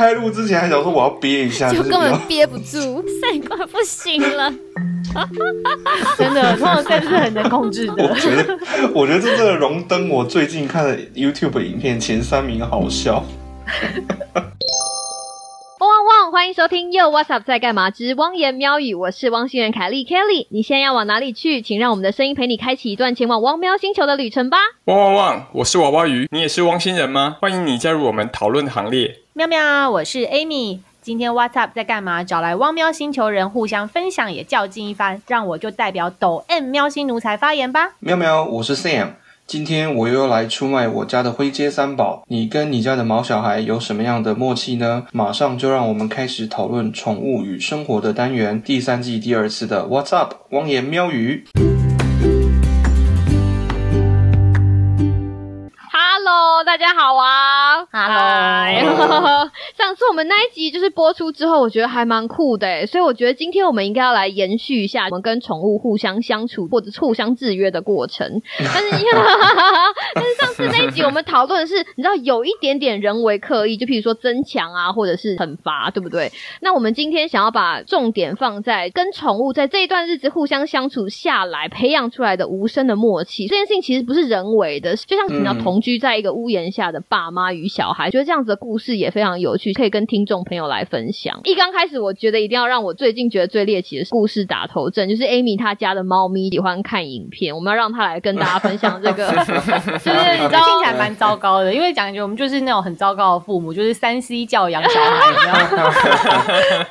开录之前还想说我要憋一下，就根本憋不住，赛快不行了。真的，通常赛是很难控制我的。觉得，我觉得这真的荣登我最近看的 YouTube 影片前三名，好笑。欢迎收听又 What's Up 在干嘛之汪言喵语，我是汪星人凯莉 Kelly。你现在要往哪里去？请让我们的声音陪你开启一段前往汪喵星球的旅程吧。汪汪汪！我是娃娃鱼，你也是汪星人吗？欢迎你加入我们讨论行列。喵喵，我是 Amy。今天 What's Up 在干嘛？找来汪喵星球人互相分享，也较劲一番，让我就代表抖 M 喵星奴才发言吧。喵喵，我是 Sam。今天我又来出卖我家的灰阶三宝，你跟你家的毛小孩有什么样的默契呢？马上就让我们开始讨论宠物与生活的单元，第三季第二次的 What's Up 汪言喵语。Hello，大家好啊 Hello 上次我们那一集就是播出之后，我觉得还蛮酷的诶，所以我觉得今天我们应该要来延续一下我们跟宠物互相相处或者互相制约的过程。但是，但是上次那一集我们讨论的是，你知道有一点点人为刻意，就譬如说增强啊，或者是惩罚，对不对？那我们今天想要把重点放在跟宠物在这一段日子互相相处下来，培养出来的无声的默契。这件事情其实不是人为的，就像你要嗯同居在一个屋檐下的爸妈与小孩，觉得这样子的故事也非常有趣，可以跟听众朋友来分享。一刚开始，我觉得一定要让我最近觉得最猎奇的故事打头阵，就是 Amy 她家的猫咪喜欢看影片，我们要让她来跟大家分享这个，就是你知这道听起来蛮糟糕的，因为讲究我们就是那种很糟糕的父母，就是三 C 教养小孩？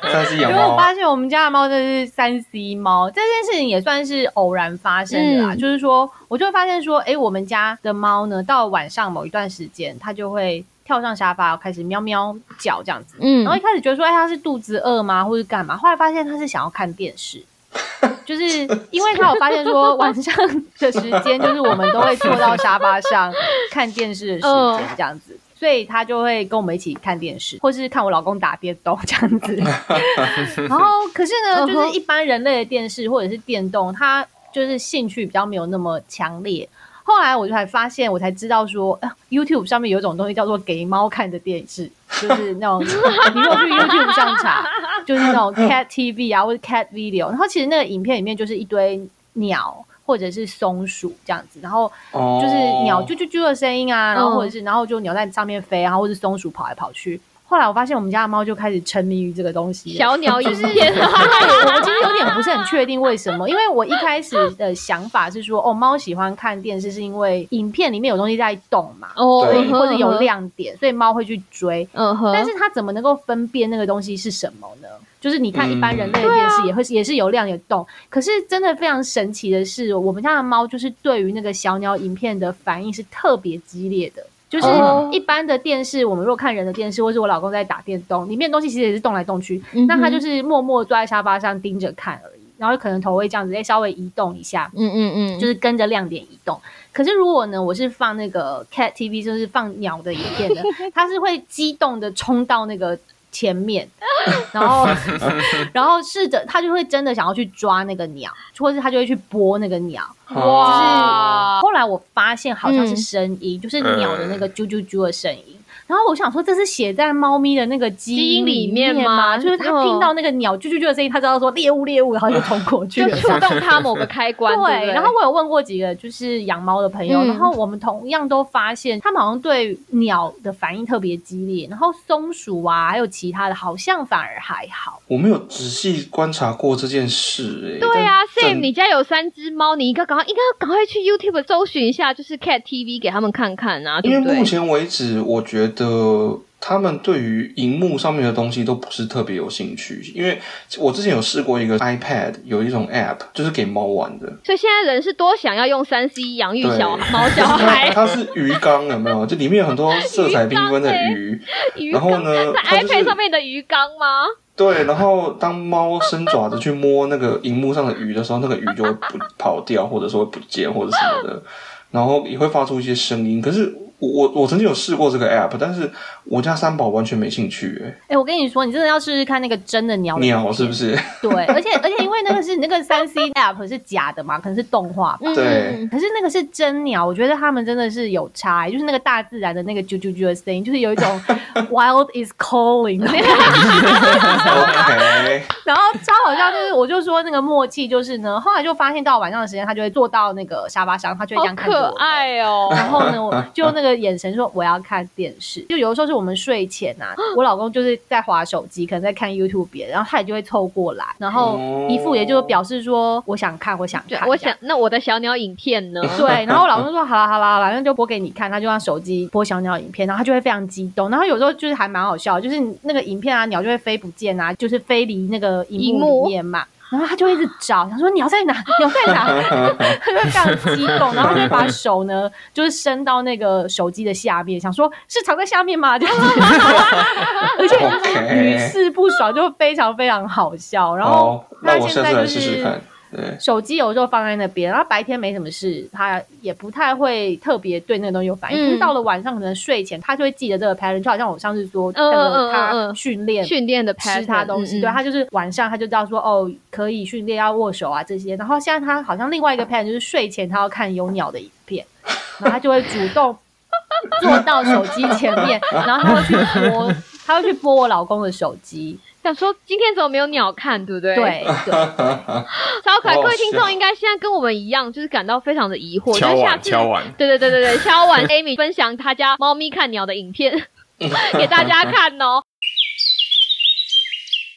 三 C 养因为我猫，发现我们家的猫真的是三 C 猫，这件事情也算是偶然发生的啦。嗯就是说，我就会发现说，哎、我们家的猫呢，到晚上某一段时间，它就会跳上沙发，开始喵喵叫这样子。嗯然后一开始觉得说，哎、它是肚子饿吗，或者干嘛？后来发现它是想要看电视。就是因为他有发现说晚上的时间，就是我们都会坐到沙发上看电视的时嗯间这样子，所以他就会跟我们一起看电视，或是看我老公打电动这样子。然后可是呢，就是一般人类的电视或者是电动，它就是兴趣比较没有那么强烈。后来我就才发现，我才知道说、呃、，YouTube 上面有一种东西叫做给猫看的电视，就是那种 你如果去 YouTube 上查，就是那种 Cat TV 啊，或者 Cat Video，然后其实那个影片里面就是一堆鸟或者是松鼠这样子，然后哦就是鸟啾啾啾的声音啊，然后嗯或者是然后就鸟在上面飞，然后或者是松鼠跑来跑去。后来我发现我们家的猫就开始沉迷于这个东西，小鸟影片，对，我其实有点不是很确定为什么，因为我一开始的想法是说，哦，猫喜欢看电视是因为影片里面有东西在动嘛，哦或者有，亮点，所以猫会去追。嗯哼，但是它怎么能够分辨那个东西是什么呢？就是你看一般人类的嗯电视也会、也是有亮有动，可是真的非常神奇的是，我们家的猫就是对于那个小鸟影片的反应是特别激烈的。就是哦。一般的电视，我们如果看人的电视，或是我老公在打电动，里面的东西其实也是动来动去，嗯那他就是默默坐在沙发上盯着看而已，然后可能头会这样子，哎，稍微移动一下，嗯嗯嗯，就是跟着亮点移动。可是如果呢，我是放那个 Cat TV，就是放鸟的影片的，它是会激动的冲到那个前面，然后 然后试着他就会真的想要去抓那个鸟，或是他就会去拨那个鸟。就是哇。后来我发现好像是嗯。声音，就是鸟的那个啾啾啾的声音。然后我想说，这是写在猫咪的那个基基因里里面吗吗？就是它嗯听到那个鸟啾啾啾的声音，它知道说猎物猎物，然后就冲过 去就。触动它某个开关，对然后我有问过几个就是养猫的朋友，嗯然后我们同样都发现，他们好像对鸟的反应特别激烈，然后松鼠啊，还有其他的，好像反而还好。我没有仔细观察过这件事、哎，对啊但，Sam，你家有三只猫，你应该赶快应该要赶快去 YouTube 搜寻一下，就是 Cat TV 给他们看看啊，对不对因为目？前为止，我觉得他们对于荧幕上面的东西都不是特别有兴趣。因为我之前有试过一个 iPad，有一种 App 就是给猫玩的，所以现在人是多想要用三 C 养育小猫小它孩，它是鱼缸，有没有？就里面有很多色彩缤纷的鱼。鱼然后呢在 iPad 上面的鱼缸吗？对，然后当猫伸爪子去摸那个荧幕上的鱼的时候，那个鱼就会不跑掉，或者说会不见，或者什么的，然后也会发出一些声音。可是我我我曾经有试过这个 app，但是我家三宝完全没兴趣。哎，哎，我跟你说，你真的要试试看那个真的鸟鸟是不是？对，而且而且因为那个是那个三 C app 是假的嘛，可能是动画嗯。对。可是那个是真鸟，我觉得他们真的是有差，就是那个大自然的那个啾啾啾的声音，就是有一种 wild is calling。OK。然后超好笑，就是我就说那个默契就是呢，后来就发现到晚上的时间，他就会坐到那个沙发上，他就会这样看着我。可爱哦。然后呢，我就那个。眼神说我要看电视，就有的时候是我们睡前啊，我老公就是在划手机，可能在看 YouTube，然后他也就会凑过来，然后一副也就表示说我想看，我想看，我想那我的小鸟影片呢？对，然后我老公说好啦好啦，好啦，那就播给你看，他就让手机播小鸟影片，然后他就会非常激动，然后有时候就是还蛮好笑，就是那个影片啊，鸟就会飞不见啊，就是飞离那个荧幕里面嘛。然后他就一直找，想说鸟在哪？鸟在哪？他就非常激动，然后就把 手呢，就是伸到那个手机的下面，想说是藏在下面吗？而且屡试不爽，就非常非常好笑。然后他现在就是。手机有时候放在那边，然后白天没什么事，他也不太会特别对那个东西有反应。可是到了晚上，可能睡前他就会记得这个 pattern，就好像我上次说那个他训练训练的吃他东西，对他就是晚上他就知道说哦可以训练要握手啊这些。然后现在他好像另外一个 pattern 就是睡前他要看有鸟的影片，然后他就会主动坐到手机前面，然后他会去拨，他会去拨我老公的手机。想说今天怎么没有鸟看，对不对？对对，超可爱。各位听众应该现在跟我们一样，就是感到非常的疑惑。敲完，敲完。对对对对对，敲完。Amy 分享他家猫咪看鸟的影片给大家看哦。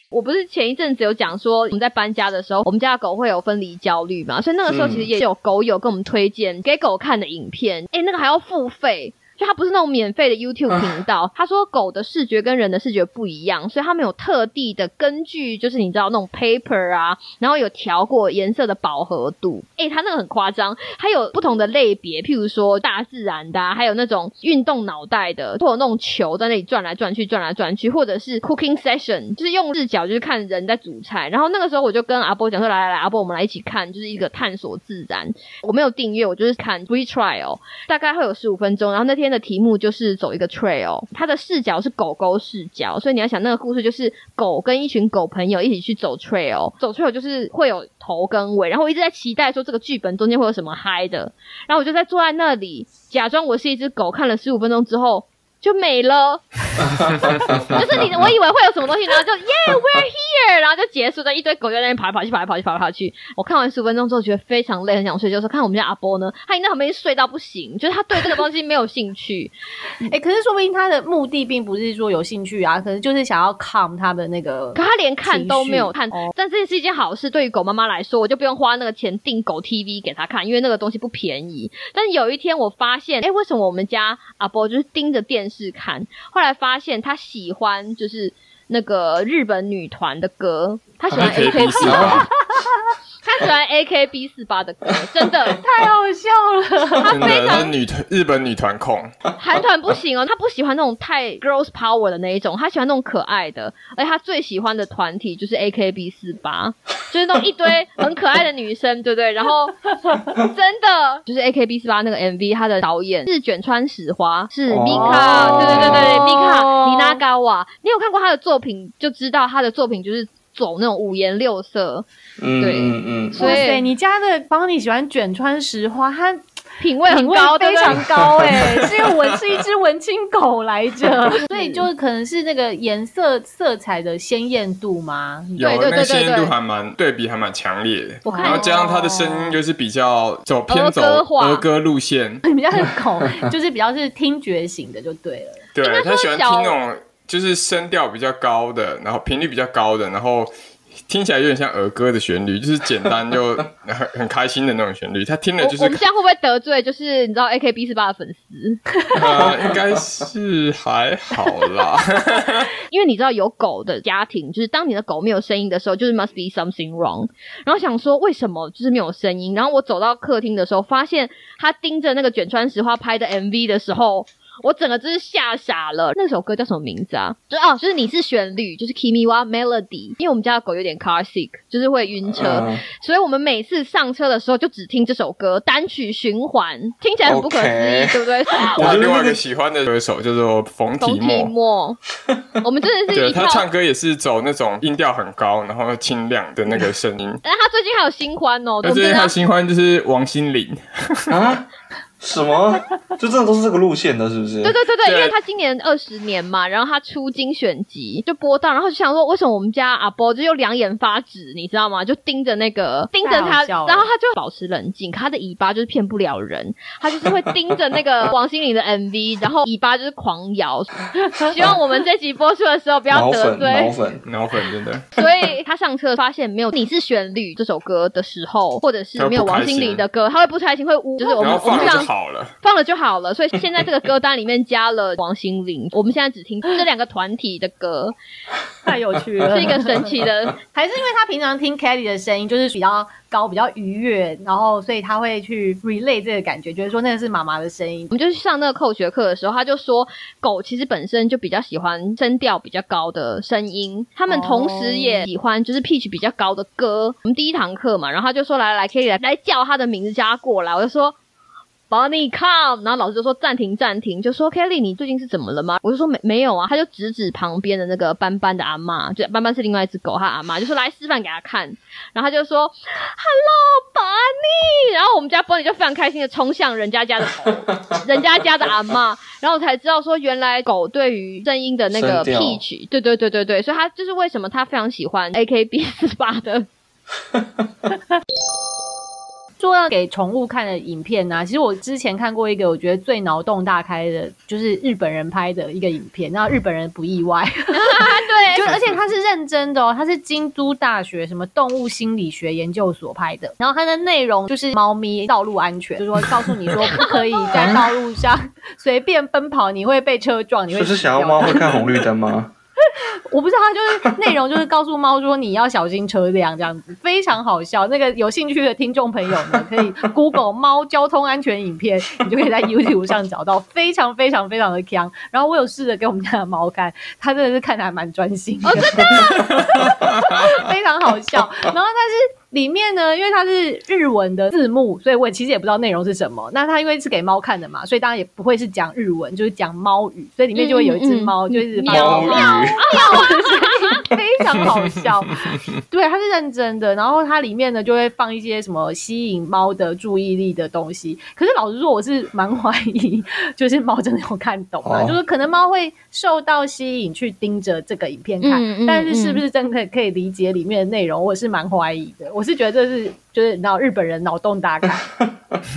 我不是前一阵子有讲说，我们在搬家的时候，我们家的狗会有分离焦虑嘛？所以那个时候其实也有狗友跟我们推荐给狗看的影片。哎，那个还要付费。就它不是那种免费的 YouTube 频道，他说狗的视觉跟人的视觉不一样，所以他们有特地的根据，就是你知道那种 paper 啊，然后有调过颜色的饱和度。诶，他那个很夸张，还有不同的类别，譬如说大自然的，还有那种运动脑袋的，或者那种球在那里转来转去、转来转去，或者是 cooking session，就是用视角就是看人在煮菜。然后那个时候我就跟阿波讲说：“来来来，阿波，我们来一起看，就是一个探索自然。”我没有订阅，我就是看 free trial，大概会有十五分钟。然后那天。的题目就是走一个 trail，它的视角是狗狗视角，所以你要想那个故事就是狗跟一群狗朋友一起去走 trail，走 trail 就是会有头跟尾，然后我一直在期待说这个剧本中间会有什么嗨的，然后我就在坐在那里假装我是一只狗，看了十五分钟之后。就没了，就是你，我以为会有什么东西，然后就 Yeah，we're here，然后就结束在，一堆狗在那边跑来跑去，跑来跑去，跑来跑去。我看完十五分钟之后，觉得非常累，很想睡，觉说看我们家阿波呢，他应该很没睡到不行，就是他对这个东西没有兴趣。哎，可是说不定他的目的并不是说有兴趣啊，可能就是想要 calm 他的那个，可他连看都没有看。但这是一件好事，对于狗妈妈来说，我就不用花那个钱订狗 TV 给他看，因为那个东西不便宜。但是有一天我发现，哎，为什么我们家阿波就是盯着电视？试看，后来发现他喜欢就是那个日本女团的歌，他喜欢 A K B 四八，他喜欢 A K B 四八的歌，真的太好笑了。他非常女日本女团控，韩团不行哦，他不喜欢那种太 girls power 的那一种，他喜欢那种可爱的，而且他最喜欢的团体就是 A K B 四八。就是那种一堆很可爱的女生，对不对？然后真的就是 A K B 四八那个 M V，他的导演是卷川史花，是 Mika，对对对对，Mika 高瓦。你有看过他的作品，就知道他的作品就是走那种五颜六色。对，嗯嗯。所以你家的帮你喜欢卷川石花，它。品味很高，非常高哎，是因为我是一只文青狗来着，所以就是可能是那个颜色色彩的鲜艳度吗？对对对鲜艳度还蛮对比还蛮强烈的，然后加上他的声音就是比较走偏走儿歌路线，比较是口，就是比较是听觉型的就对了。对他喜欢听那种就是声调比较高的，然后频率比较高的，然后。听起来有点像儿歌的旋律，就是简单又 很很开心的那种旋律。他听了就是。我们这样会不会得罪？就是你知道 A K B 四八的粉丝？呃，应该是还好啦。因为你知道有狗的家庭，就是当你的狗没有声音的时候，就是 must be something wrong。然后想说为什么就是没有声音？然后我走到客厅的时候，发现他盯着那个卷川石花拍的 M V 的时候。我整个真是吓傻了。那首歌叫什么名字啊？就哦，就是你是旋律，就是 Kimiwa Melody。因为我们家的狗有点 car sick，就是会晕车，嗯所以我们每次上车的时候就只听这首歌，单曲循环，听起来很不可思议对不对？我另外一个喜欢的歌手叫做冯提冯提莫，我们真的是对一套。他唱歌也是走那种音调很高，然后清亮的那个声音。但 他最近还有新欢哦，而且我们真的他新欢就是王心凌，啊？什么？就真的都是这个路线的，是不是？对对对对，对因为他今年二十年嘛，然后他出精选集就播到，然后就想说，为什么我们家阿波就又两眼发直，你知道吗？就盯着那个盯着他，然后他就保持冷静，可他的尾巴就是骗不了人，他就是会盯着那个王心凌的 MV，然后尾巴就是狂摇。希望我们这集播出的时候不要得罪。粉。脑粉真的。所以他上车发现没有《你是旋律》这首歌的时候，或者是没有王心凌的歌，他会不开心，会呜，就是我们我们上好了，放了就好了。所以现在这个歌单里面加了王心凌，我们现在只听这两个团体的歌，太有趣了，是一个神奇的。还是因为他平常听 Kelly 的声音就是比较高、比较愉悦，然后所以他会去 relay 这个感觉，觉得说那个是妈妈的声音我。们就是上那个扣学课的时候，他就说狗其实本身就比较喜欢声调比较高的声音，他们同时也喜欢就是 pitch 比较高的歌。我们第一堂课嘛，然后他就说来来 Kelly 来来叫他的名字叫他过来，我就说。Bonnie come，然后老师就说暂停暂停，就说 Kelly 你最近是怎么了吗？我就说没没有啊，他就指指旁边的那个斑斑的阿妈，就斑斑是另外一只狗，他阿妈就说来示范给他看，然后他就说 Hello Bonnie，然后我们家 Bonnie 就非常开心的冲向人家家的狗，人家家的阿妈，然后我才知道说原来狗对于声音的那个 pitch，对对对对对，所以他就是为什么他非常喜欢 AKB 四八的 说要给宠物看的影片呢、其实我之前看过一个，我觉得最脑洞大开的，就是日本人拍的一个影片，然后日本人不意外，对就而且他是认真的哦，他是京都大学什么动物心理学研究所拍的，然后它的内容就是猫咪道路安全，就是说告诉你说不可以在道路上 随便奔跑，你会被车撞，你会就是想要猫会看红绿灯吗？我不知道，它就是内容就是告诉猫说你要小心车辆这样子，非常好笑。那个有兴趣的听众朋友呢，可以 Google 猫交通安全影片，你就可以在 YouTube 上找到，非常非常非常的强。然后我有试着给我们家的猫看，它真的是看得还蛮专心真的，非常好笑。然后但是。里面呢，因为它是日文的字幕，所以我其实也不知道内容是什么。那它因为是给猫看的嘛，所以当然也不会是讲日文，就是讲猫语，所以里面就会有一只猫，就是喵喵猫喵语，非常好笑。对，它是认真的，然后它里面呢就会放一些什么吸引猫的注意力的东西。可是老实说，我是蛮怀疑，就是猫真的有看懂啊，哦就是可能猫会受到吸引去盯着这个影片看，嗯嗯但是是不是真的可以理解里面的内容，我是蛮怀疑的。我是觉得这是就是你知道日本人脑洞大开，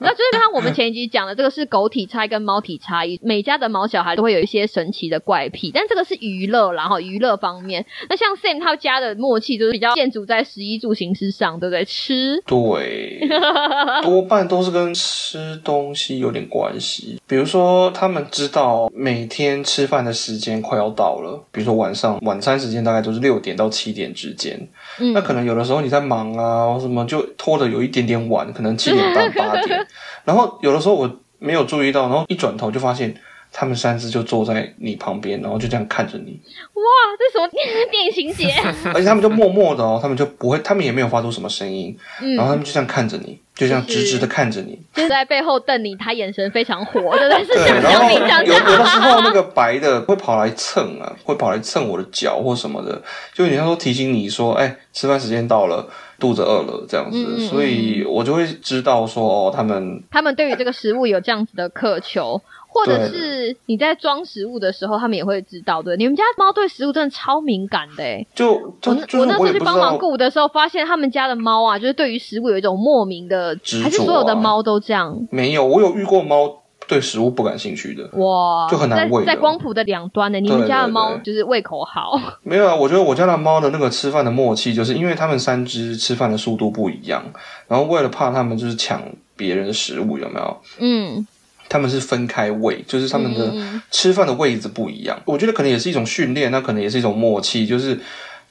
那就是像我们前一集讲的，这个是狗体差异跟猫体差异，每家的毛小孩都会有一些神奇的怪癖，但这个是娱乐啦，然后娱乐方面，那像 Sam 他家的默契就是比较建筑在十一住行之上，对不对？吃，对，多半都是跟吃东西有点关系。比如说，他们知道每天吃饭的时间快要到了，比如说晚上晚餐时间大概都是六点到七点之间。嗯那可能有的时候你在忙啊，或什么就拖的有一点点晚，可能七点半八点。然后有的时候我没有注意到，然后一转头就发现他们三只就坐在你旁边，然后就这样看着你，哇，这什么电影情节？而且他们就默默的哦，他们就不会，他们也没有发出什么声音，然后他嗯，们就这样看着你，就这样直直的看着你。就是在背后瞪你，他眼神非常火，对不对？是对，像然后有有的时候那个白的会跑来蹭啊，会跑来蹭我的脚或什么的，就有点像说提醒你说，哎，吃饭时间到了，肚子饿了这样子，所以我就会知道说，哦，他们他们对于这个食物有这样子的渴求，或者是你在装食物的时候，他们也会知道的。你们家猫对食物真的超敏感的诶、就就我我那时候去帮忙顾的时候，发现他们家的猫啊，就是对于食物有一种莫名的，执着啊还是所有的猫都这样？没有，我有遇过猫对食物不感兴趣的，哇，就很难喂在在光谱的两端呢，你们家的猫就是胃口好，没有啊，我觉得我家的猫的那个吃饭的默契，就是因为它们三只吃饭的速度不一样，然后为了怕它们就是抢别人的食物，有没有？嗯，他们是分开喂，就是他们的吃饭的位置不一样。我觉得可能也是一种训练，那可能也是一种默契，就是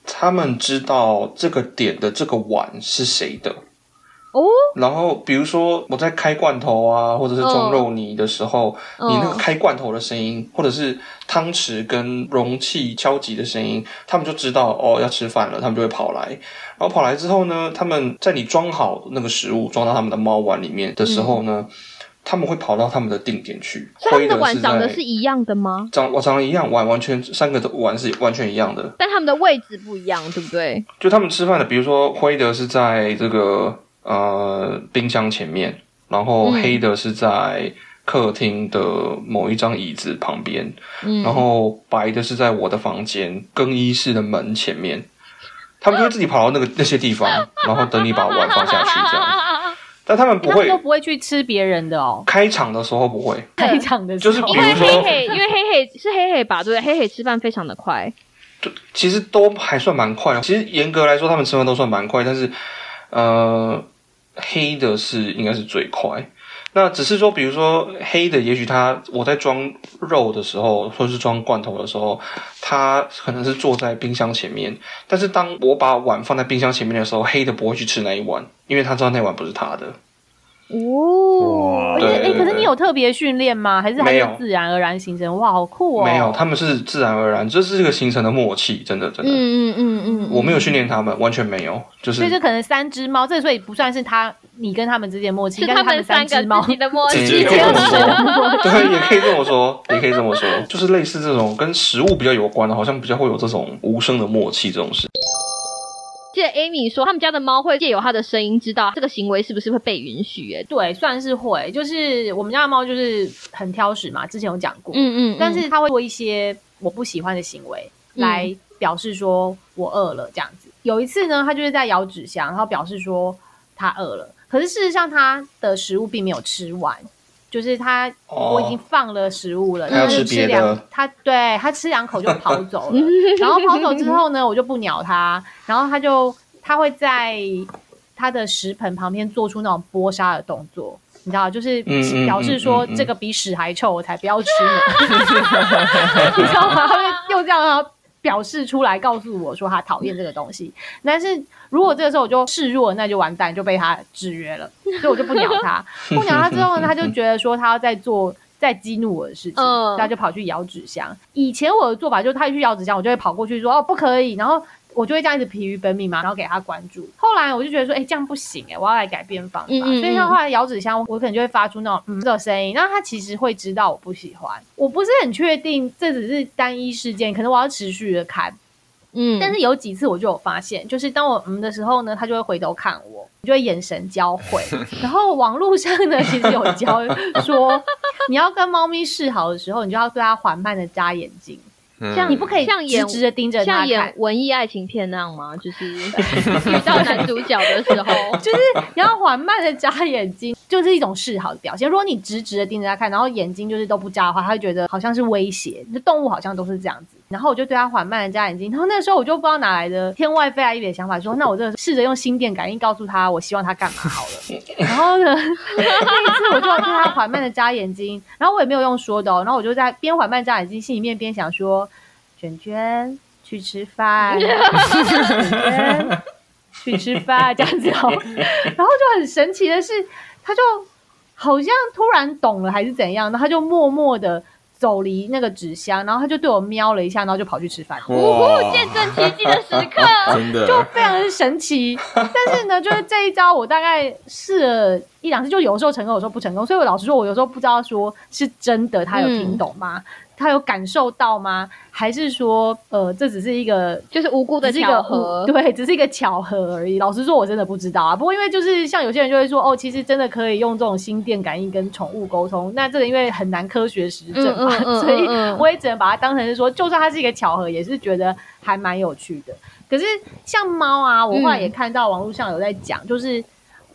他们知道这个点的这个碗是谁的，哦，然后比如说我在开罐头啊，或者是装肉泥的时候，嗯你那个开罐头的声音，或者是汤匙跟容器敲击的声音，他们就知道哦要吃饭了，他们就会跑来。然后跑来之后呢，他们在你装好那个食物装到他们的猫碗里面的时候呢，他们会跑到他们的定点去。所以他们的碗长得是一样的吗？长我长得一样，碗完全三个的碗是完全一样的。但他们的位置不一样，对不对？就他们吃饭的，比如说灰的是在这个呃冰箱前面，然后嗯黑的是在客厅的某一张椅子旁边，嗯，然后白的是在我的房间更衣室的门前面。他们就会自己跑到那个那些地方，然后等你把碗放下去这样。但他们不会都不会去吃别人的哦。开场的时候不会，开场的时 就是因为黑黑，因为黑黑是黑黑吧，对？黑黑吃饭非常的快，其实都还算蛮快的。其实严格来说，他们吃饭都算蛮快，但是呃，黑的是应该是最快。那只是说，比如说黑的，也许他我在装肉的时候，或者是装罐头的时候，他可能是坐在冰箱前面。但是当我把碗放在冰箱前面的时候，黑的不会去吃那一碗，因为他知道那碗不是他的。哦哎，对对可是你有特别训练吗？还是还是没有自然而然形成？哇，好酷哦！没有，他们是自然而然，这是这个形成的默契，真的真的。嗯嗯嗯嗯，我没有训练他们，完全没有，就是所以这可能三只猫，这所以不算是他你跟他们之间默契，是应该是他们三只猫自己的默直契接。这么说，对，也可以这么说，也可以这么说，就是类似这种跟食物比较有关的，好像比较会有这种无声的默契这种事。记得 Amy 说，他们家的猫会借由它的声音知道这个行为是不是会被允许。哎，对，算是会，就是我们家的猫就是很挑食嘛，之前有讲过，嗯嗯，但是它会做一些我不喜欢的行为嗯来表示说我饿了这样子。有一次呢，它就是在咬纸箱，然后表示说它饿了，可是事实上它的食物并没有吃完。就是他，哦。我已经放了食物了，它要但是吃别的。两，它对他吃两口就跑走了，然后跑走之后呢，我就不鸟他，然后他就他会在他的食盆旁边做出那种剥沙的动作，你知道，就是表示说这个比屎还臭，我才不要吃呢，你知道吗？他会用这样然后表示出来，告诉我说他讨厌这个东西。但是如果这个时候我就示弱，那就完蛋，就被他制约了，所以我就不鸟他。不鸟他之后呢，他就觉得说他要再做。在激怒我的事情，嗯他就跑去咬纸箱。以前我的做法就是，他一去咬纸箱，我就会跑过去说：“哦，不可以。”然后我就会这样一直疲于奔命嘛，然后给他关注。后来我就觉得说：“哎、这样不行哎、我要来改变方法。嗯嗯嗯所以像后来咬纸箱，我可能就会发出那种嗯的声音。那他其实会知道我不喜欢，我不是很确定这只是单一事件，可能我要持续的看。嗯，但是有几次我就有发现，就是当我嗯的时候呢，他就会回头看我，就会眼神交汇。然后网络上呢，其实有教说，你要跟猫咪示好的时候，你就要对它缓慢的眨眼睛，嗯像你不可以像演直直的盯着像演。文艺爱情片那样吗？就是 遇到男主角的时候，就是你要缓慢的眨眼睛，就是一种示好的表现。如果你直直的盯着他看，然后眼睛就是都不眨的话，他会觉得好像是威胁。就动物好像都是这样子。然后我就对他缓慢的眨眼睛，然后那时候我就不知道哪来的天外飞来一笔的想法说，那我就试着用心电感应告诉他我希望他干嘛好了。然后呢，那一次我就对他缓慢的眨眼睛，然后我也没有用说的哦，然后我就在边缓慢眨眼睛，心里面边想说，卷卷去吃饭，去吃饭这样子哦。然后就很神奇的是，他就好像突然懂了还是怎样，然后他就默默的走离那个纸箱，然后他就对我喵了一下，然后就跑去吃饭了。呜呼，见证奇迹的时刻。真的就非常的神奇，但是呢，就是这一招我大概试了一两次，就有时候成功，有时候不成功。所以我老实说，我有时候不知道说是真的他有听懂吗？他有感受到吗？还是说，呃，这只是一个就是无辜的巧合，误对，只是一个巧合而已。老实说，我真的不知道啊。不过因为就是像有些人就会说，哦，其实真的可以用这种心电感应跟宠物沟通。那这个因为很难科学实证嘛，嗯嗯嗯 所以我也只能把它当成是说，就算它是一个巧合，也是觉得还蛮有趣的。可是像猫啊，我后来也看到网络上有在讲，就是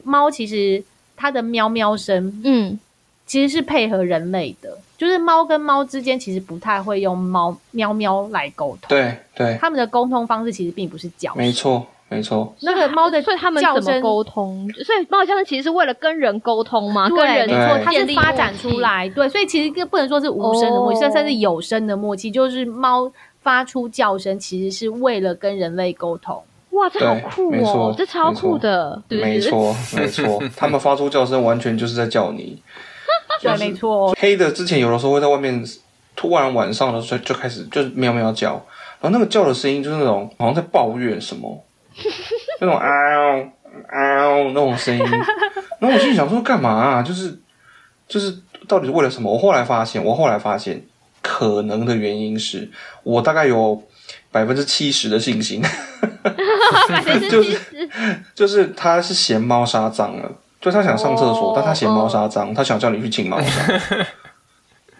猫其实它的喵喵声嗯，其实是配合人类的，就是猫跟猫之间其实不太会用猫喵喵来沟通。对对，它们的沟通方式其实并不是叫声，没错没错，那个猫的所以他们怎么沟通？所以猫叫声其实是为了跟人沟通吗？跟对，人没错，对它是发展出。来，对，所以其实更不能说是无声的默契，哦甚至有声的默契，就是猫发出叫声，其实是为了跟人类沟通。哇，这好酷哦，这超酷的，对没。错，没错，他们发出叫声完全就是在叫你。对，没错，黑的之前有的时候会在外面，突然晚上的时候就开始就是喵喵叫，然后那个叫的声音就是那种好像在抱怨什么，那种嗷嗷那种声音。然后我心里想说干嘛啊？就是就是到底是为了什么？我后来发现，我后来发现可能的原因是我大概有百分之七十的信心，就是，就是他是嫌猫砂脏了，就他想上厕所，哦但他嫌猫砂脏，他想叫你去清猫砂。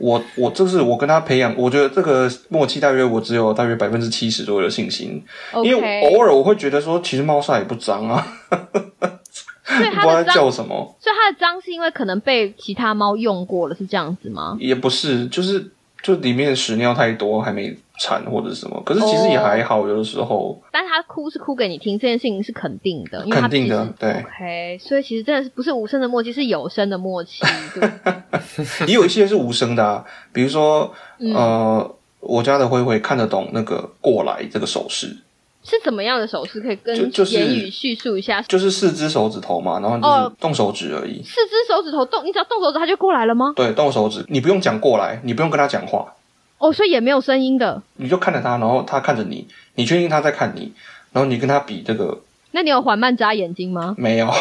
我我这是我跟他培养，我觉得这个默契大约我只有大约百分之七十左右的信心，因为偶尔我会觉得说，其实猫砂也不脏啊，所以不知道它的脏，叫什么，所以它的脏是因为可能被其他猫用过了，是这样子吗？也不是，就是就里面屎尿太多还没铲或者是什么，可是其实也还好，有的时候但是它哭是哭给你听，这件事情是肯定的，肯定的对 OK，所以其实真的是不是无声的默契，是有声的默契？也有一些是无声的啊，比如说嗯呃，我家的灰灰看得懂那个过来这个手势。是怎么样的手势？可以跟就就是言语叙述一下。就是四只手指头嘛，然后你就是哦动手指而已。四只手指头动，你只要动手指，它就过来了吗？对，动手指，你不用讲过来，你不用跟他讲话，哦，所以也没有声音的。你就看着他，然后他看着你，你确定他在看你，然后你跟他比这个那你有缓慢眨眼睛吗？没有。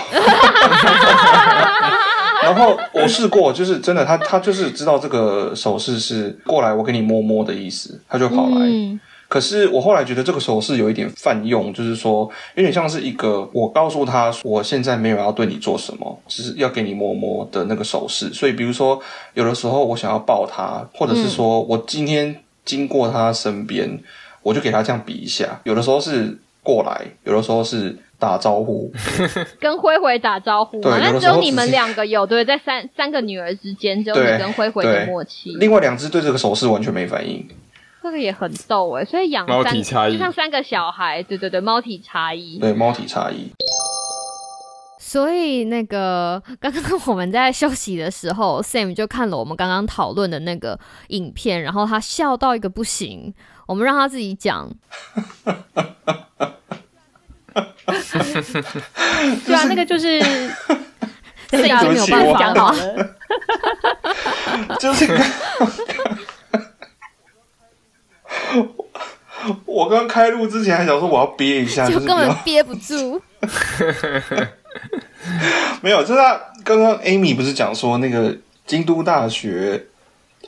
然后我试过，就是真的，他他就是知道这个手势是过来，我给你摸摸的意思，他就跑来。嗯，可是我后来觉得这个手势有一点泛用，就是说有点像是一个我告诉他我现在没有要对你做什么，只是要给你摸摸的那个手势。所以比如说有的时候我想要抱他，或者是说我今天经过他身边，我就给他这样比一下。有的时候是过来，有的时候是打招呼。跟灰灰打招呼嘛。对有的那只有你们两个有，对，在三三个女儿之间，只有你跟灰灰的默契。另外两只对这个手势完全没反应。这个也很逗哎，所以养猫三体差异就像三个小孩，对对对，猫体差异。对猫体差异。所以那个刚刚我们在休息的时候，Sam 就看了我们刚刚讨论的那个影片，然后他笑到一个不行。我们让他自己讲，对啊，那个就是。这已经没有办法讲？好了，就是 我刚开录之前还想说我要憋一下，就根本憋不住。没有，就是他刚刚 Amy 不是讲说那个京都大学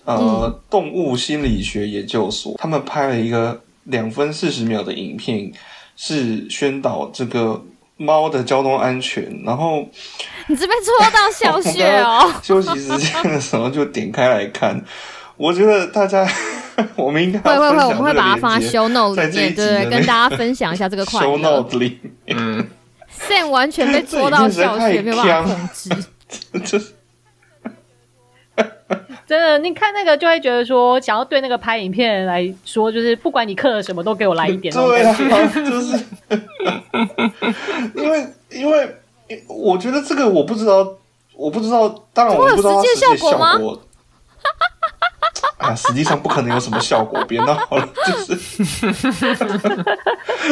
呃、动物心理学研究所，他们拍了一个两分四十秒的影片，是宣导这个猫的交通安全，然后你这边戳到小雪哦。休息时间的时候就点开来看。我觉得大家，我们应该会会会，我们会把它放在这个 show note 里面，对对，跟大家分享一下这个快 show 乐。note 里面，嗯，Sam 完全被 戳到笑穴，没有办法控制。就是真的，你看那个就会觉得说，想要对那个拍影片来说，就是不管你刻了什么，都给我来一点对。啊，就是因为因为我觉得这个我不知道，我不知道，当然我不知道它会有实际效效果吗果。啊，实际上不可能有什么效果，别闹了，就是，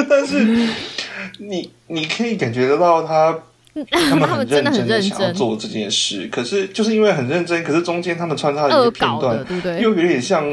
但是你你可以感觉得到他 他们很认真的想要做这件事，可是就是因为很认真，可是中间他们穿插的一恶些片段，对不对？又有点像，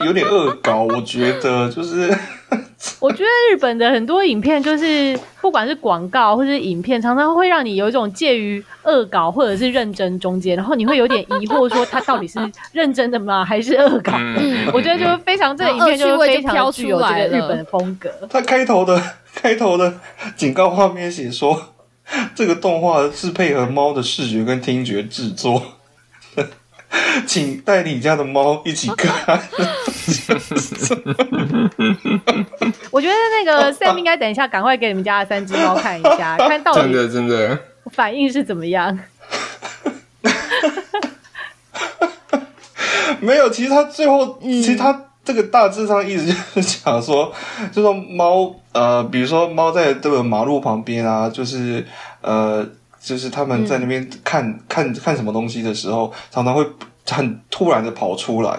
有点恶搞，我觉得就是 我觉得日本的很多影片，就是不管是广告或是影片，常常会让你有一种介于恶搞或者是认真中间，然后你会有点疑惑，说他到底是认真的吗，还是恶搞？嗯我觉得就是非常这个影片就是非常具有这个日本的风格。他开头的开头的警告画面写说，这个动画是配合猫的视觉跟听觉制作，请带你家的猫一起看。我觉得那个 Sam 应该等一下赶快给你们家的三只猫看一下，看到底真的真的，反应是怎么样。没有，其实他最后，嗯其实他这个大致上意思就是讲说，就说猫，呃，比如说猫在这个马路旁边啊，就是呃，就是他们在那边看、看看什么东西的时候，常常会很突然的跑出来，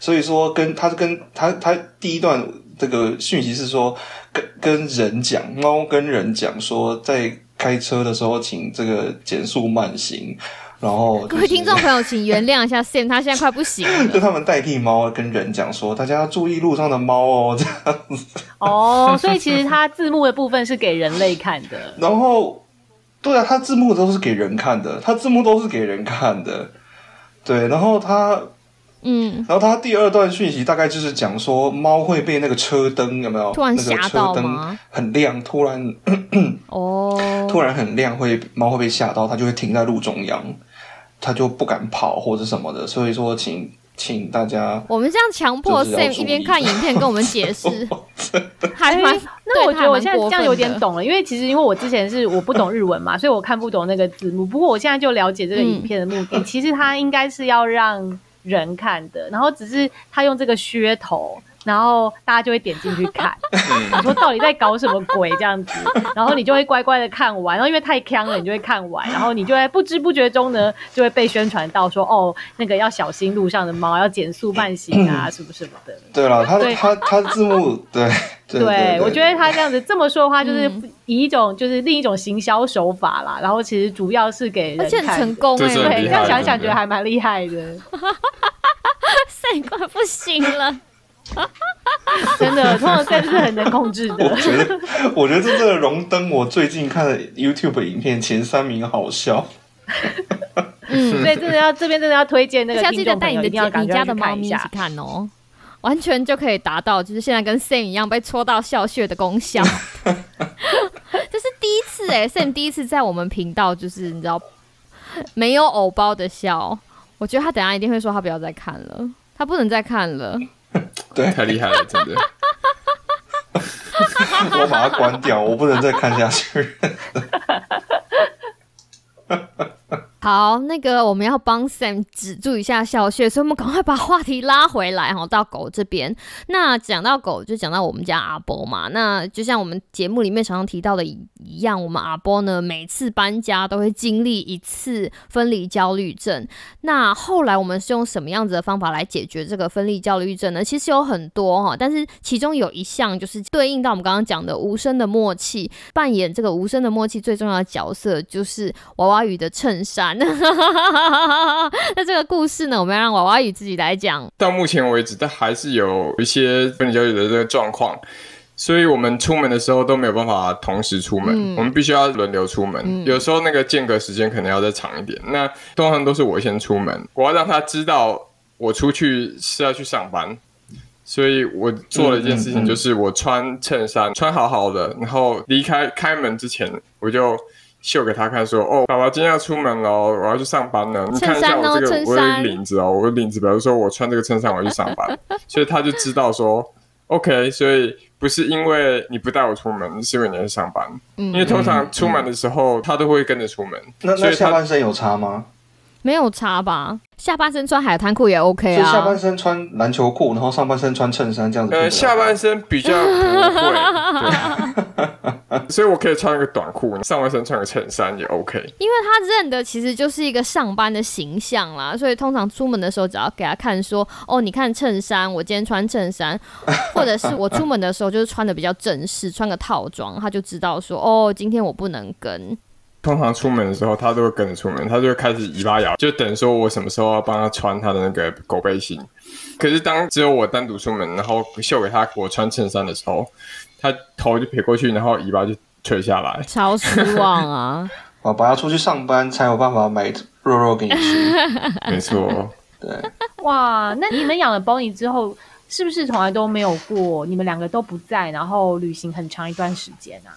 所以说跟他跟他他第一段这个讯息是说跟跟人讲，猫跟人讲说，在开车的时候请这个减速慢行，然后、就是、各位听众朋友，请原谅一下 Sam，他现在快不行了。就他们代替猫跟人讲说，大家要注意路上的猫哦，这样子。哦，所以其实它字幕的部分是给人类看的。然后，对啊，它字幕都是给人看的，它字幕都是给人看的。对，然后它，嗯，然后它第二段讯息大概就是讲说，猫会被那个车灯有没有？突然那个吓车灯到吗很亮，突然哦，突然很亮，会猫会被吓到，它就会停在路中央，它就不敢跑或者什么的。所以说请，请大家我们这样强迫 Sam 一边看影片跟我们解释，还蛮哎那我觉得我现在这样有点懂了，因为其实因为我之前是我不懂日文嘛，所以我看不懂那个字幕。不过我现在就了解这个影片的目的，其实它应该是要让人看的，然后只是他用这个噱头。然后大家就会点进去看，你说到底在搞什么鬼这样子，然后你就会乖乖的看完，然后因为太坑了，你就会看完，然后你就在不知不觉中呢，就会被宣传到说哦，那个要小心路上的猫，要减速慢行啊，什么什么的。对了，它对它它字幕对对对，我觉得他这样子子这么说的话，就是嗯以一种就是另一种行销手法啦。然后其实主要是给人而且很看的成功哎、对，这样想想觉得还蛮厉害的，Sam 快不行了。真的。通常 Sam 是很能控制我的。觉得，我觉得这个荣登我最近看的 YouTube 影片前三名好笑。嗯，所以真的要这边真的要推荐那个下次记得听众朋友，带你的你家的猫咪一起。看哦，完全就可以达到就是现在跟 Sam 一样被戳到笑穴的功效。这是第一次哎、s a m 第一次在我们频道就是你知道没有偶包的笑，我觉得他等一下一定会说他不要再看了，他不能再看了。对，太厉害了，真的。我把它关掉，我不能再看下去。好，那个我们要帮 Sam 止住一下笑穴，所以我们赶快把话题拉回来哈，到狗这边。那讲到狗，就讲到我们家阿波嘛。那就像我们节目里面常常提到的一一样，我们阿波呢每次搬家都会经历一次分离焦虑症。那后来我们是用什么样子的方法来解决这个分离焦虑症呢？其实有很多哈，但是其中有一项就是对应到我们刚刚讲的无声的默契，扮演这个无声的默契最重要的角色就是娃娃鱼的衬衫。那这个故事呢，我们要让娃娃鱼自己来讲。到目前为止，但还是有一些分离焦虑的这个状况，所以我们出门的时候都没有办法同时出门，嗯我们必须要轮流出门。嗯有时候那个间隔时间可能要再长一点。那通常都是我先出门，我要让他知道我出去是要去上班。所以我做了一件事情，就是我穿衬衫穿好好的，然后离开开门之前，我就秀给他看，说：“哦，爸爸今天要出门喽，我要去上班了。你看一下我这个我的领子哦，我的领子，比如说我穿这个衬衫我要去上班，所以他就知道说，OK，所以不是因为你不带我出门，是因为你在上班。因为嗯，通常出门的时候，他都会跟着出门，那那下所以他半身有差吗？没有差吧？下半身穿海滩裤也 OK 就下半啊。身穿篮球裤，然后上半身穿衬衫这样子。呃下半身比较不会，对，所以我可以穿一个短裤，上半身穿个衬衫也 OK。因为他认的其实就是一个上班的形象啦，所以通常出门的时候只要给他看说，哦，你看衬衫，我今天穿衬衫，或者是我出门的时候就是穿的比较正式，穿个套装，他就知道说，哦，今天我不能跟。通常出门的时候，他都会跟着出门，他就会开始尾巴摇，就等说我什么时候要帮他穿他的那个狗背心。可是当只有我单独出门，然后秀给他我穿衬衫的时候，他头就撇过去，然后尾巴就垂下来。超失望啊！爸爸要出去上班才有办法买肉肉给你吃。没错，对，哇，那你们养了 Bonnie 之后，是不是从来都没有过你们两个都不在，然后旅行很长一段时间啊？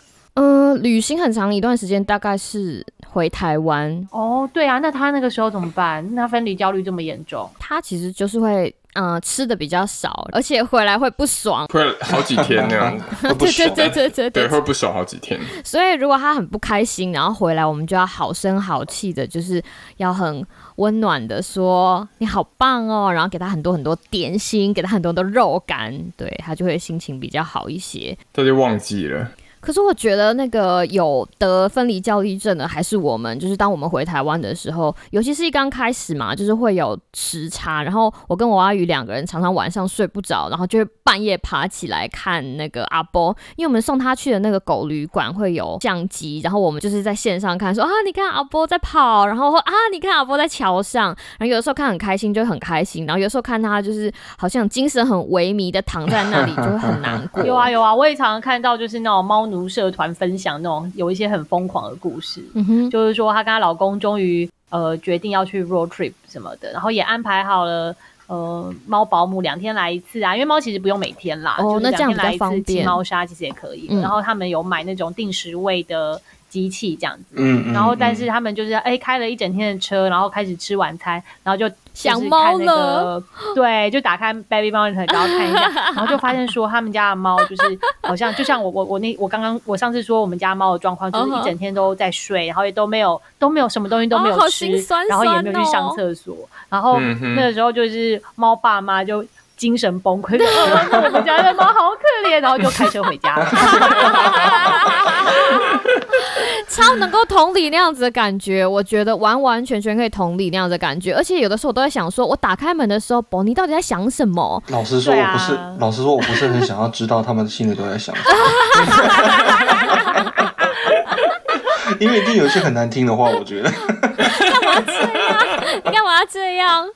嗯、旅行很长一段时间，大概是回台湾，哦，对啊，那他那个时候怎么办？那分离焦虑这么严重，他其实就是会。嗯、吃的比较少，而且回来会不爽。会好几天那样，对。对对对对，对，会不爽好几天。所以如果他很不开心，然后回来，我们就要好声好气的，就是要很温暖的说你好棒哦，然后给他很多很多点心，给他很多的肉干，对他就会心情比较好一些。他就忘记了，可是我觉得那个有得分离焦虑症的还是我们，就是当我们回台湾的时候，尤其是一刚开始嘛，就是会有时差，然后我跟我阿宇两个人常常晚上睡不着，然后就会半夜爬起来看那个阿波，因为我们送他去的那个狗旅馆会有相机，然后我们就是在线上看，说啊你看阿波在跑，然后啊你看阿波在桥上，然后有的时候看很开心就很开心，然后有的时候看他就是好像精神很萎靡的躺在那里就会很难过。有啊有啊，我也常常看到就是那种猫奴社团分享那种有一些很疯狂的故事，嗯哼，就是说她跟她老公终于呃决定要去 road trip 什么的，然后也安排好了。呃，猫保姆两天来一次啊，因为猫其实不用每天啦，哦就是那这样来一次方便清猫砂其实也可以。嗯然后他们有买那种定时喂的机器这样子，嗯，嗯然后但嗯是他们就是哎、开了一整天的车，然后开始吃晚餐，然后就想就是看那猫了。个，对，就打开 Baby Monitor 然后看一下，然后就发现说他们家的猫就是好像就像我我我那我刚刚我上次说我们家猫的状况就是一整天都在睡，然后也都没有都没有什么东西都没有哦好吃，心酸然后也没有去上厕所，然后那个时候就是猫爸妈就。精神崩溃，我们家的猫好可怜，然后就开车回家了。超能够同理那样子的感觉，我觉得完完全全可以同理那样子的感觉，而且有的时候我都在想说，我打开门的时候，宝妮到底在想什么？老实说，我不是，老实说，我不是很想要知道他们心里都在想什么，因为一定有一些很难听的话，我觉得。你干嘛这样？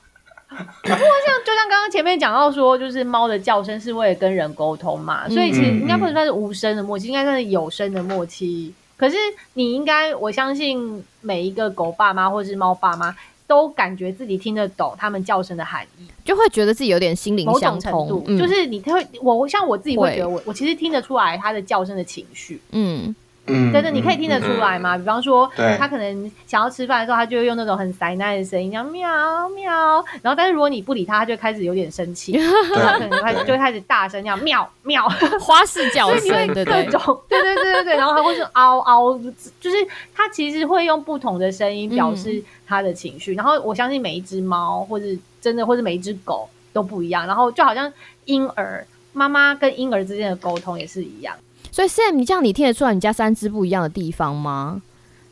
就像刚刚前面讲到说，就是猫的叫声是为了跟人沟通嘛，所以其实应该不能算是无声的默契，应该算是有声的默契。可是你应该，我相信每一个狗爸妈或是猫爸妈都感觉自己听得懂他们叫声的含义，就会觉得自己有点心灵某相种程度就是你会我像我自己会会觉得我我其实听得出来它的叫声的情绪，嗯，嗯，但是你可以听得出来吗？比方说对，它可能想要吃饭的时候，他就会用那种很塞奶的声音，这样喵喵。然后，但是如果你不理他，他就开始有点生气，他可能就开始就会开始大声这样喵喵。花式叫所以你会声，对对对对对对，然后他会是嗷嗷，就是他其实会用不同的声音表示他的情绪。然后我相信每一只猫，或者真的或者每一只狗都不一样。然后就好像婴儿妈妈跟婴儿之间的沟通也是一样。所以 Sam，你这样你听得出来你家三只不一样的地方吗？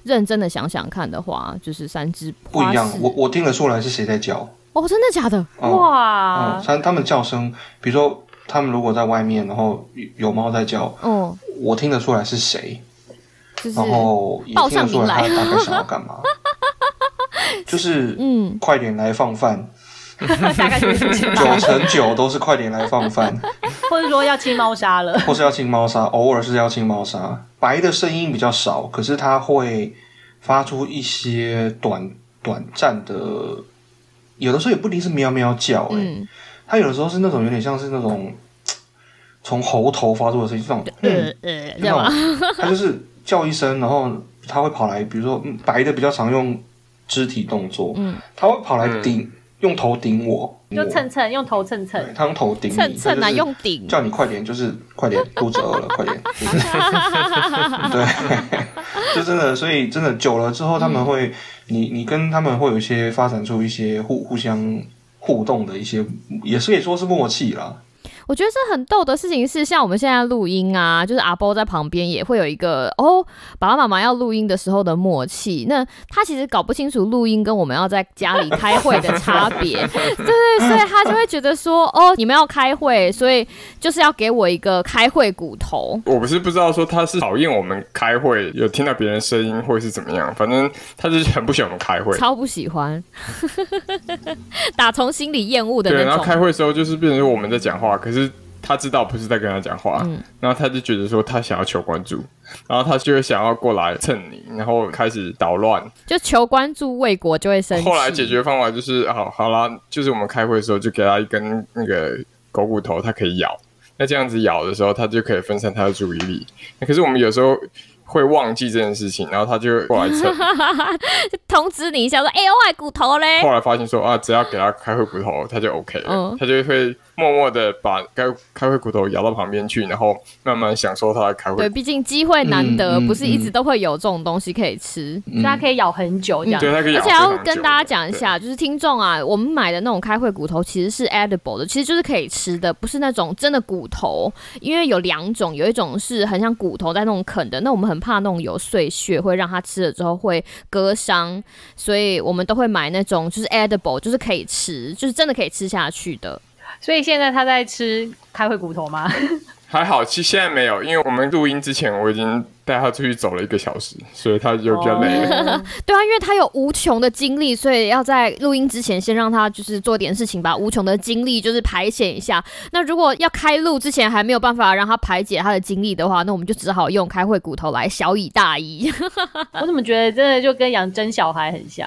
认真的想想看的话，就是三只不一样。我我听得出来是谁在叫。哦，真的假的？哦哇嗯，，他他们叫声，比如说他们如果在外面，然后有有猫在叫，嗯，我听得出来是谁，就是然后也报听得出来上名来他大概想要干嘛。就是嗯，快点来放饭，大概就是九成九都是快点来放饭，或者说要清猫砂了。或是要清猫砂，偶尔是要清猫砂。白的声音比较少，可是它会发出一些短短暂的，有的时候也不一定是喵喵叫、欸，嗯，它有的时候是那种有点像是那种 从喉头发出的声音，这种呃嗯，呃，就这样它就是叫一声，然后它会跑来，比如说、嗯、白的比较常用肢体动作，嗯，它会跑来顶，用头顶我，就我蹭蹭，用头蹭蹭对，。它用头顶你，蹭蹭啊，用顶。叫你快点，就是快点，肚子饿了，快点，就 是对，就真的，所以真的久了之后，他们会，你你跟他们会有一些发展出一些互互相互动的一些，也是可以说是默契啦。我觉得这很逗的事情是，像我们现在录音啊，就是阿波在旁边也会有一个哦，爸爸妈妈要录音的时候的默契。那他其实搞不清楚录音跟我们要在家里开会的差别，对对，所以他就会觉得说，哦，你们要开会，所以就是要给我一个开会骨头。我不是不知道说他是讨厌我们开会，有听到别人声音，或者是怎么样，反正他就是很不喜欢我们开会。超不喜欢，打从心里厌恶的对，那种。然后开会的时候就是变成我们在讲话，可是他知道不是在跟他讲话，嗯然后他就觉得说他想要求关注，然后他就会想要过来蹭你，然后开始捣乱。就求关注魏国就会生气。后来解决方法就是，好好啦，就是我们开会的时候就给他一根那个狗骨头，他可以咬。那这样子咬的时候，他就可以分散他的注意力。那可是我们有时候会忘记这件事情，然后他就过来蹭。通知你一下说，哎、我买骨头嘞。后来发现说啊，只要给他开会骨头，他就 OK 了，嗯他就会默默的把开开会骨头摇到旁边去，然后慢慢享受它的开会对，毕竟机会难得，不是一直都会有这种东西可以吃。所以它可以咬很久这样。对，它可以咬而且要跟大家讲一下，就是听众啊，我们买的那种开会骨头其实是 edible 的，其实就是可以吃的，不是那种真的骨头。因为有两种，有一种是很像骨头在那种啃的，那我们很怕那种有碎屑会让它吃了之后会割伤，所以我们都会买那种就是 edible，就是可以吃，就是真的可以吃下去的。所以现在他在吃开会骨头吗？还好，其实现在没有，因为我们录音之前我已经带他出去走了一个小时，所以他就比较累了。哦 对啊，因为他有无穷的精力，所以要在录音之前先让他就是做点事情，把无穷的精力就是排遣一下。那如果要开录之前还没有办法让他排解他的精力的话，那我们就只好用开会骨头来小以大义。我怎么觉得真的就跟养真小孩很像？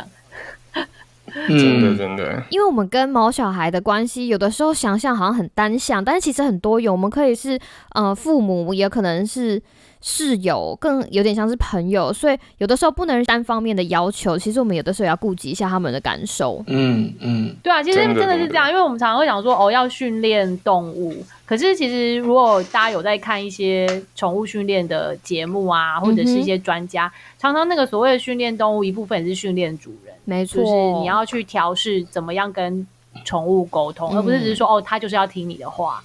真的嗯，真的，因为我们跟毛小孩的关系，有的时候想象好像很单向，但是其实很多元。我们可以是呃父母，也可能是室友，更有点像是朋友。所以有的时候不能单方面的要求，其实我们有的时候也要顾及一下他们的感受。嗯嗯，对啊，其实真的真的真的是这样，因为我们常常会讲说哦要训练动物，可是其实如果大家有在看一些宠物训练的节目啊，或者是一些专家，常常那个所谓的训练动物，一部分也是训练主人，没错，就是你要去调试怎么样跟宠物沟通，嗯而不是只是说哦它就是要听你的话。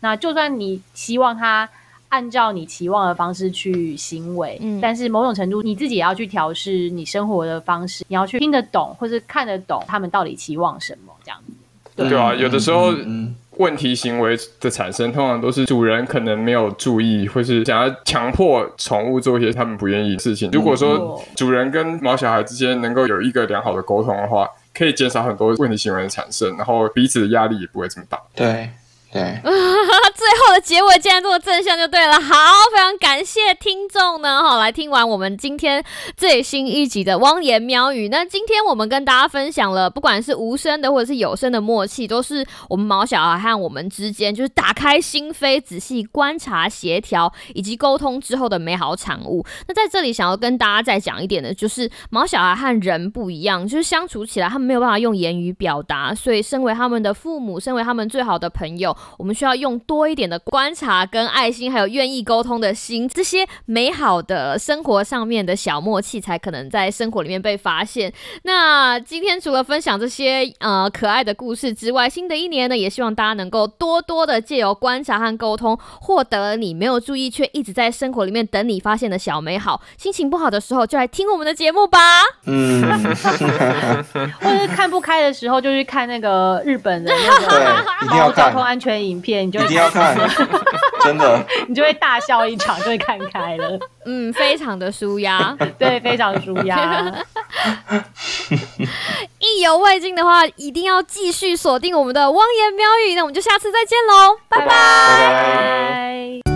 那就算你希望它按照你期望的方式去行为，嗯但是某种程度你自己也要去调试你生活的方式，你要去听得懂或是看得懂他们到底期望什么这样子。对啊，嗯有的时候嗯嗯问题行为的产生，通常都是主人可能没有注意，或是想要强迫宠物做一些他们不愿意的事情。如果说哦主人跟毛小孩之间能够有一个良好的沟通的话，可以减少很多问题行为的产生，然后彼此的压力也不会这么大。对对，最后的结尾竟然这么正向就对了，好，非常感谢听众呢，哈，来听完我们今天最新一集的汪言喵语。那今天我们跟大家分享了，不管是无声的或者是有声的默契，都是我们毛小孩和我们之间，就是打开心扉、仔细观察、协调以及沟通之后的美好产物。那在这里想要跟大家再讲一点的，就是毛小孩和人不一样，就是相处起来他们没有办法用言语表达，所以身为他们的父母，身为他们最好的朋友，我们需要用多一点的观察、跟爱心，还有愿意沟通的心，这些美好的生活上面的小默契，才可能在生活里面被发现。那今天除了分享这些呃可爱的故事之外，新的一年呢，也希望大家能够多多的借由观察和沟通，获得你没有注意却一直在生活里面等你发现的小美好。心情不好的时候，就来听我们的节目吧。嗯，或者是看不开的时候，就去看那个日本的那对个，一定要看交通，安全影片，你就会一定要看，真的，你就会大笑一场，就会看开了。嗯，非常的舒压。对，非常舒压。意犹未尽的话，一定要继续锁定我们的汪言喵语。那我们就下次再见喽，拜拜。拜拜。拜。